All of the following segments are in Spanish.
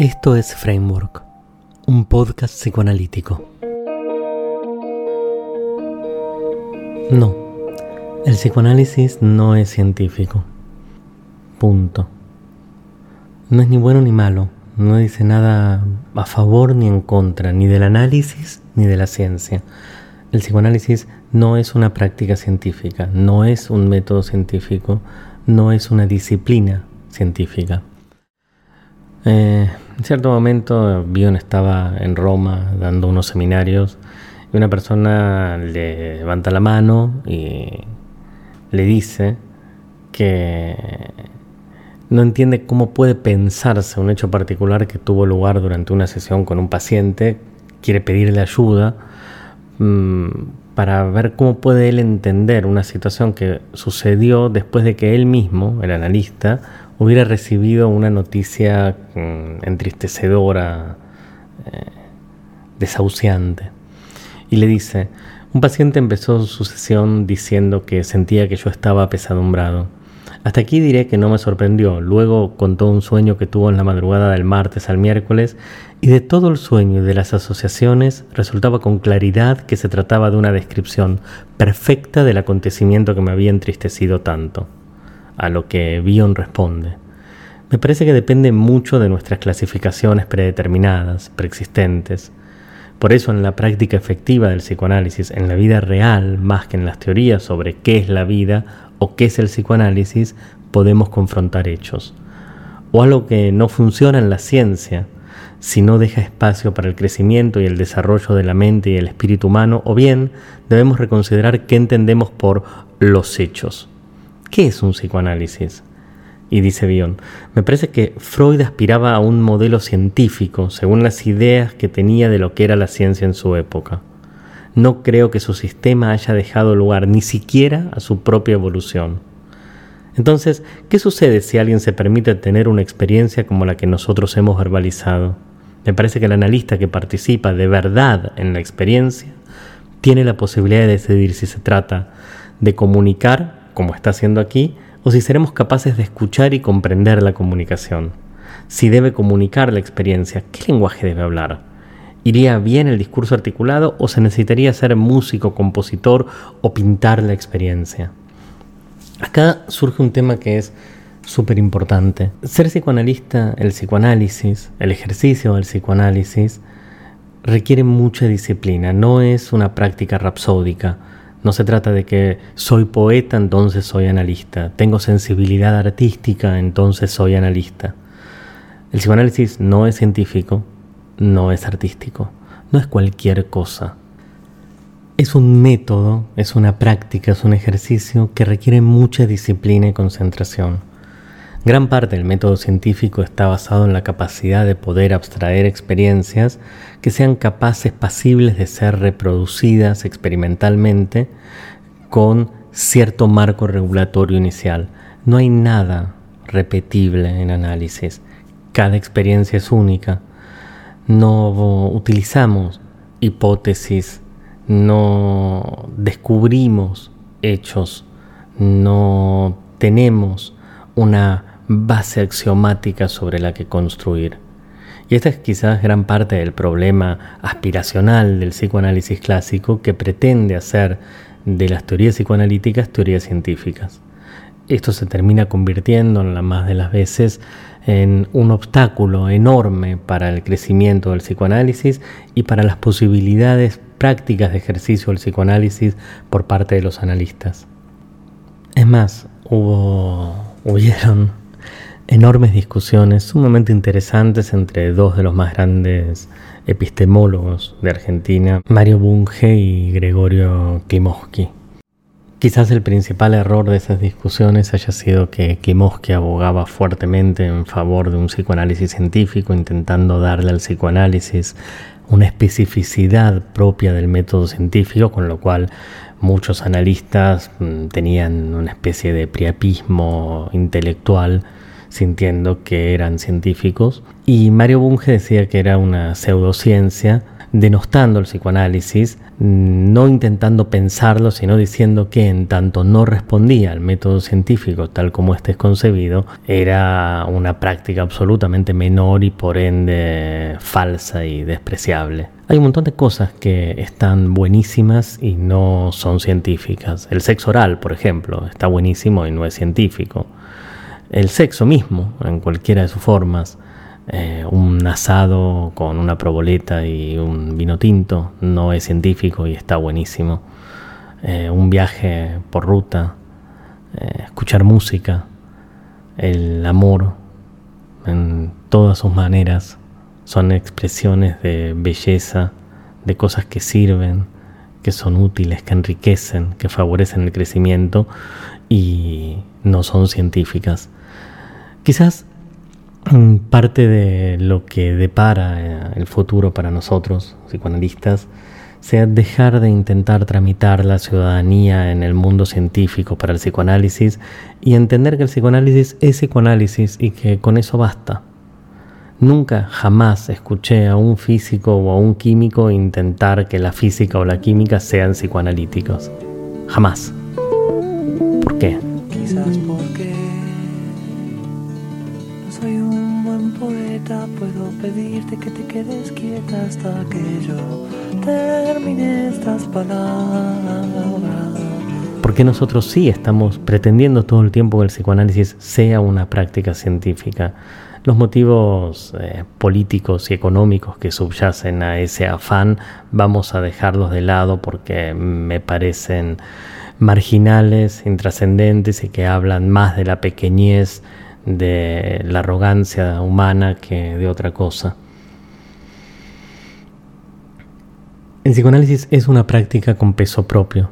Esto es Framework, un podcast psicoanalítico. No, el psicoanálisis no es científico. Punto. No es ni bueno ni malo, no dice nada a favor ni en contra, ni del análisis ni de la ciencia. El psicoanálisis no es una práctica científica, no es un método científico, no es una disciplina científica. Eh, en cierto momento Bion estaba en Roma dando unos seminarios y una persona le levanta la mano y le dice que no entiende cómo puede pensarse un hecho particular que tuvo lugar durante una sesión con un paciente, quiere pedirle ayuda mm, para ver cómo puede él entender una situación que sucedió después de que él mismo, el analista, hubiera recibido una noticia mm, entristecedora, eh, desahuciante. Y le dice, un paciente empezó su sesión diciendo que sentía que yo estaba apesadumbrado. Hasta aquí diré que no me sorprendió. Luego contó un sueño que tuvo en la madrugada del martes al miércoles y de todo el sueño y de las asociaciones resultaba con claridad que se trataba de una descripción perfecta del acontecimiento que me había entristecido tanto a lo que Bion responde. Me parece que depende mucho de nuestras clasificaciones predeterminadas, preexistentes. Por eso en la práctica efectiva del psicoanálisis, en la vida real, más que en las teorías sobre qué es la vida o qué es el psicoanálisis, podemos confrontar hechos. O algo que no funciona en la ciencia, si no deja espacio para el crecimiento y el desarrollo de la mente y el espíritu humano, o bien debemos reconsiderar qué entendemos por los hechos. ¿Qué es un psicoanálisis? Y dice Bion, me parece que Freud aspiraba a un modelo científico según las ideas que tenía de lo que era la ciencia en su época. No creo que su sistema haya dejado lugar ni siquiera a su propia evolución. Entonces, ¿qué sucede si alguien se permite tener una experiencia como la que nosotros hemos verbalizado? Me parece que el analista que participa de verdad en la experiencia tiene la posibilidad de decidir si se trata de comunicar como está haciendo aquí, o si seremos capaces de escuchar y comprender la comunicación. Si debe comunicar la experiencia, ¿qué lenguaje debe hablar? ¿Iría bien el discurso articulado o se necesitaría ser músico, compositor o pintar la experiencia? Acá surge un tema que es súper importante. Ser psicoanalista, el psicoanálisis, el ejercicio del psicoanálisis, requiere mucha disciplina, no es una práctica rapsódica no se trata de que soy poeta, entonces soy analista. Tengo sensibilidad artística, entonces soy analista. El psicoanálisis no es científico, no es artístico, no es cualquier cosa. Es un método, es una práctica, es un ejercicio que requiere mucha disciplina y concentración. Gran parte del método científico está basado en la capacidad de poder abstraer experiencias que sean capaces, pasibles de ser reproducidas experimentalmente con cierto marco regulatorio inicial. No hay nada repetible en análisis. Cada experiencia es única. No utilizamos hipótesis, no descubrimos hechos, no tenemos una base axiomática sobre la que construir. Y esta es quizás gran parte del problema aspiracional del psicoanálisis clásico que pretende hacer de las teorías psicoanalíticas teorías científicas. Esto se termina convirtiendo en la más de las veces en un obstáculo enorme para el crecimiento del psicoanálisis y para las posibilidades prácticas de ejercicio del psicoanálisis por parte de los analistas. Es más, hubo, hubieron enormes discusiones sumamente interesantes entre dos de los más grandes epistemólogos de Argentina, Mario Bunge y Gregorio Klimovsky. Quizás el principal error de esas discusiones haya sido que Klimovsky abogaba fuertemente en favor de un psicoanálisis científico, intentando darle al psicoanálisis una especificidad propia del método científico, con lo cual muchos analistas mm, tenían una especie de priapismo intelectual sintiendo que eran científicos. Y Mario Bunge decía que era una pseudociencia denostando el psicoanálisis, no intentando pensarlo, sino diciendo que en tanto no respondía al método científico tal como este es concebido, era una práctica absolutamente menor y por ende falsa y despreciable. Hay un montón de cosas que están buenísimas y no son científicas. El sexo oral, por ejemplo, está buenísimo y no es científico. El sexo mismo, en cualquiera de sus formas, eh, un asado con una proboleta y un vino tinto no es científico y está buenísimo. Eh, un viaje por ruta, eh, escuchar música, el amor en todas sus maneras son expresiones de belleza, de cosas que sirven, que son útiles, que enriquecen, que favorecen el crecimiento y no son científicas. Quizás Mm, parte de lo que depara eh, el futuro para nosotros, psicoanalistas, sea dejar de intentar tramitar la ciudadanía en el mundo científico para el psicoanálisis y entender que el psicoanálisis es psicoanálisis y que con eso basta. Nunca, jamás escuché a un físico o a un químico intentar que la física o la química sean psicoanalíticos. Jamás. ¿Por qué? Puedo pedirte que te quedes quieta hasta que yo termine estas palabras. Porque nosotros sí estamos pretendiendo todo el tiempo que el psicoanálisis sea una práctica científica? Los motivos eh, políticos y económicos que subyacen a ese afán vamos a dejarlos de lado porque me parecen marginales, intrascendentes y que hablan más de la pequeñez de la arrogancia humana que de otra cosa. El psicoanálisis es una práctica con peso propio,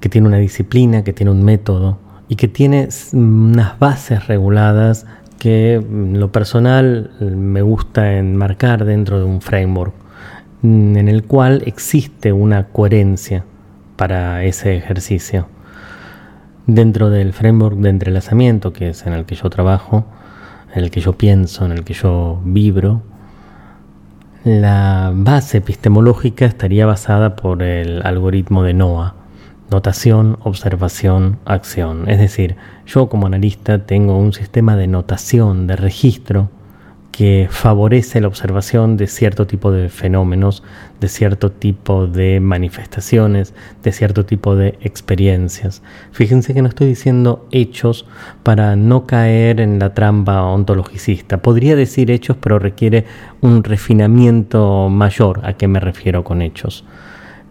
que tiene una disciplina, que tiene un método y que tiene unas bases reguladas que en lo personal me gusta enmarcar dentro de un framework en el cual existe una coherencia para ese ejercicio. Dentro del framework de entrelazamiento, que es en el que yo trabajo, en el que yo pienso, en el que yo vibro, la base epistemológica estaría basada por el algoritmo de NOAA, notación, observación, acción. Es decir, yo como analista tengo un sistema de notación, de registro, que favorece la observación de cierto tipo de fenómenos, de cierto tipo de manifestaciones, de cierto tipo de experiencias. Fíjense que no estoy diciendo hechos para no caer en la trampa ontologicista. Podría decir hechos, pero requiere un refinamiento mayor a qué me refiero con hechos.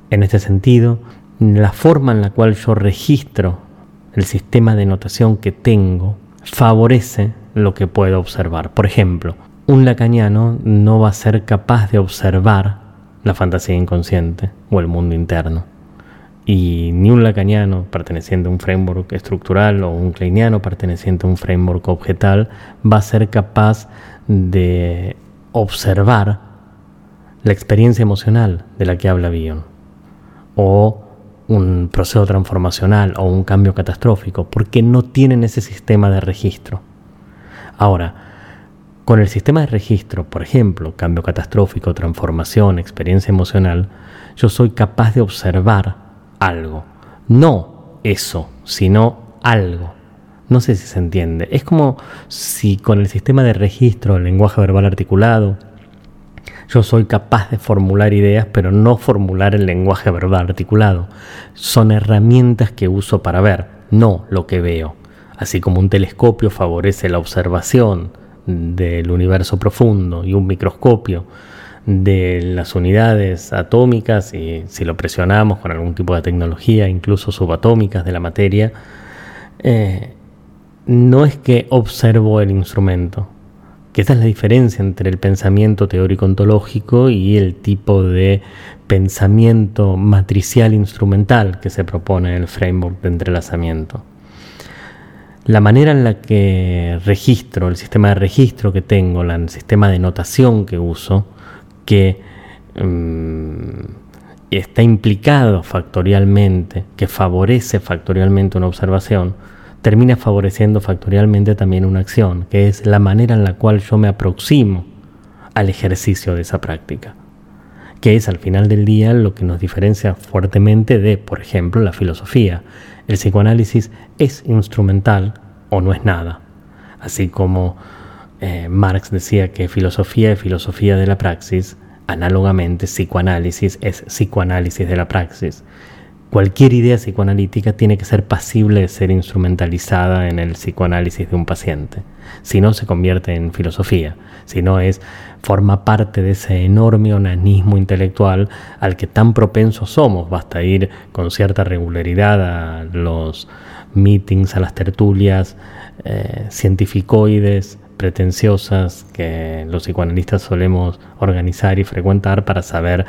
En este sentido, la forma en la cual yo registro el sistema de notación que tengo favorece lo que puedo observar. Por ejemplo, un lacaniano no va a ser capaz de observar la fantasía inconsciente o el mundo interno. Y ni un lacaniano perteneciente a un framework estructural o un kleiniano perteneciente a un framework objetal va a ser capaz de observar la experiencia emocional de la que habla Bion o un proceso transformacional o un cambio catastrófico porque no tienen ese sistema de registro. Ahora, con el sistema de registro, por ejemplo, cambio catastrófico, transformación, experiencia emocional, yo soy capaz de observar algo. No eso, sino algo. No sé si se entiende. Es como si con el sistema de registro, el lenguaje verbal articulado, yo soy capaz de formular ideas, pero no formular el lenguaje verbal articulado. Son herramientas que uso para ver, no lo que veo. Así como un telescopio favorece la observación, del universo profundo y un microscopio de las unidades atómicas y si lo presionamos con algún tipo de tecnología, incluso subatómicas de la materia, eh, no es que observo el instrumento, que esa es la diferencia entre el pensamiento teórico ontológico y el tipo de pensamiento matricial instrumental que se propone en el framework de entrelazamiento la manera en la que registro, el sistema de registro que tengo, el sistema de notación que uso, que mm, está implicado factorialmente, que favorece factorialmente una observación, termina favoreciendo factorialmente también una acción, que es la manera en la cual yo me aproximo al ejercicio de esa práctica. Que es al final del día lo que nos diferencia fuertemente de, por ejemplo, la filosofía. El psicoanálisis es instrumental o no es nada, así como eh, Marx decía que filosofía es filosofía de la praxis, análogamente psicoanálisis es psicoanálisis de la praxis. Cualquier idea psicoanalítica tiene que ser pasible de ser instrumentalizada en el psicoanálisis de un paciente. Si no, se convierte en filosofía. Si no, es, forma parte de ese enorme onanismo intelectual al que tan propensos somos. Basta ir con cierta regularidad a los meetings, a las tertulias eh, cientificoides, pretenciosas que los psicoanalistas solemos organizar y frecuentar para saber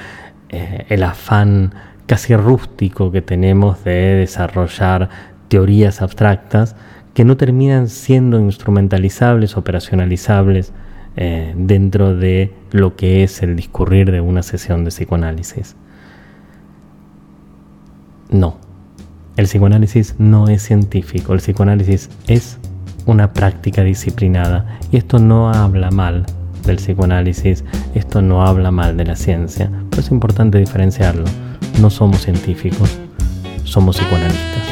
eh, el afán casi rústico que tenemos de desarrollar teorías abstractas que no terminan siendo instrumentalizables, operacionalizables eh, dentro de lo que es el discurrir de una sesión de psicoanálisis. No, el psicoanálisis no es científico, el psicoanálisis es una práctica disciplinada. Y esto no habla mal del psicoanálisis, esto no habla mal de la ciencia, pero es importante diferenciarlo. No somos científicos, somos psicoanalistas.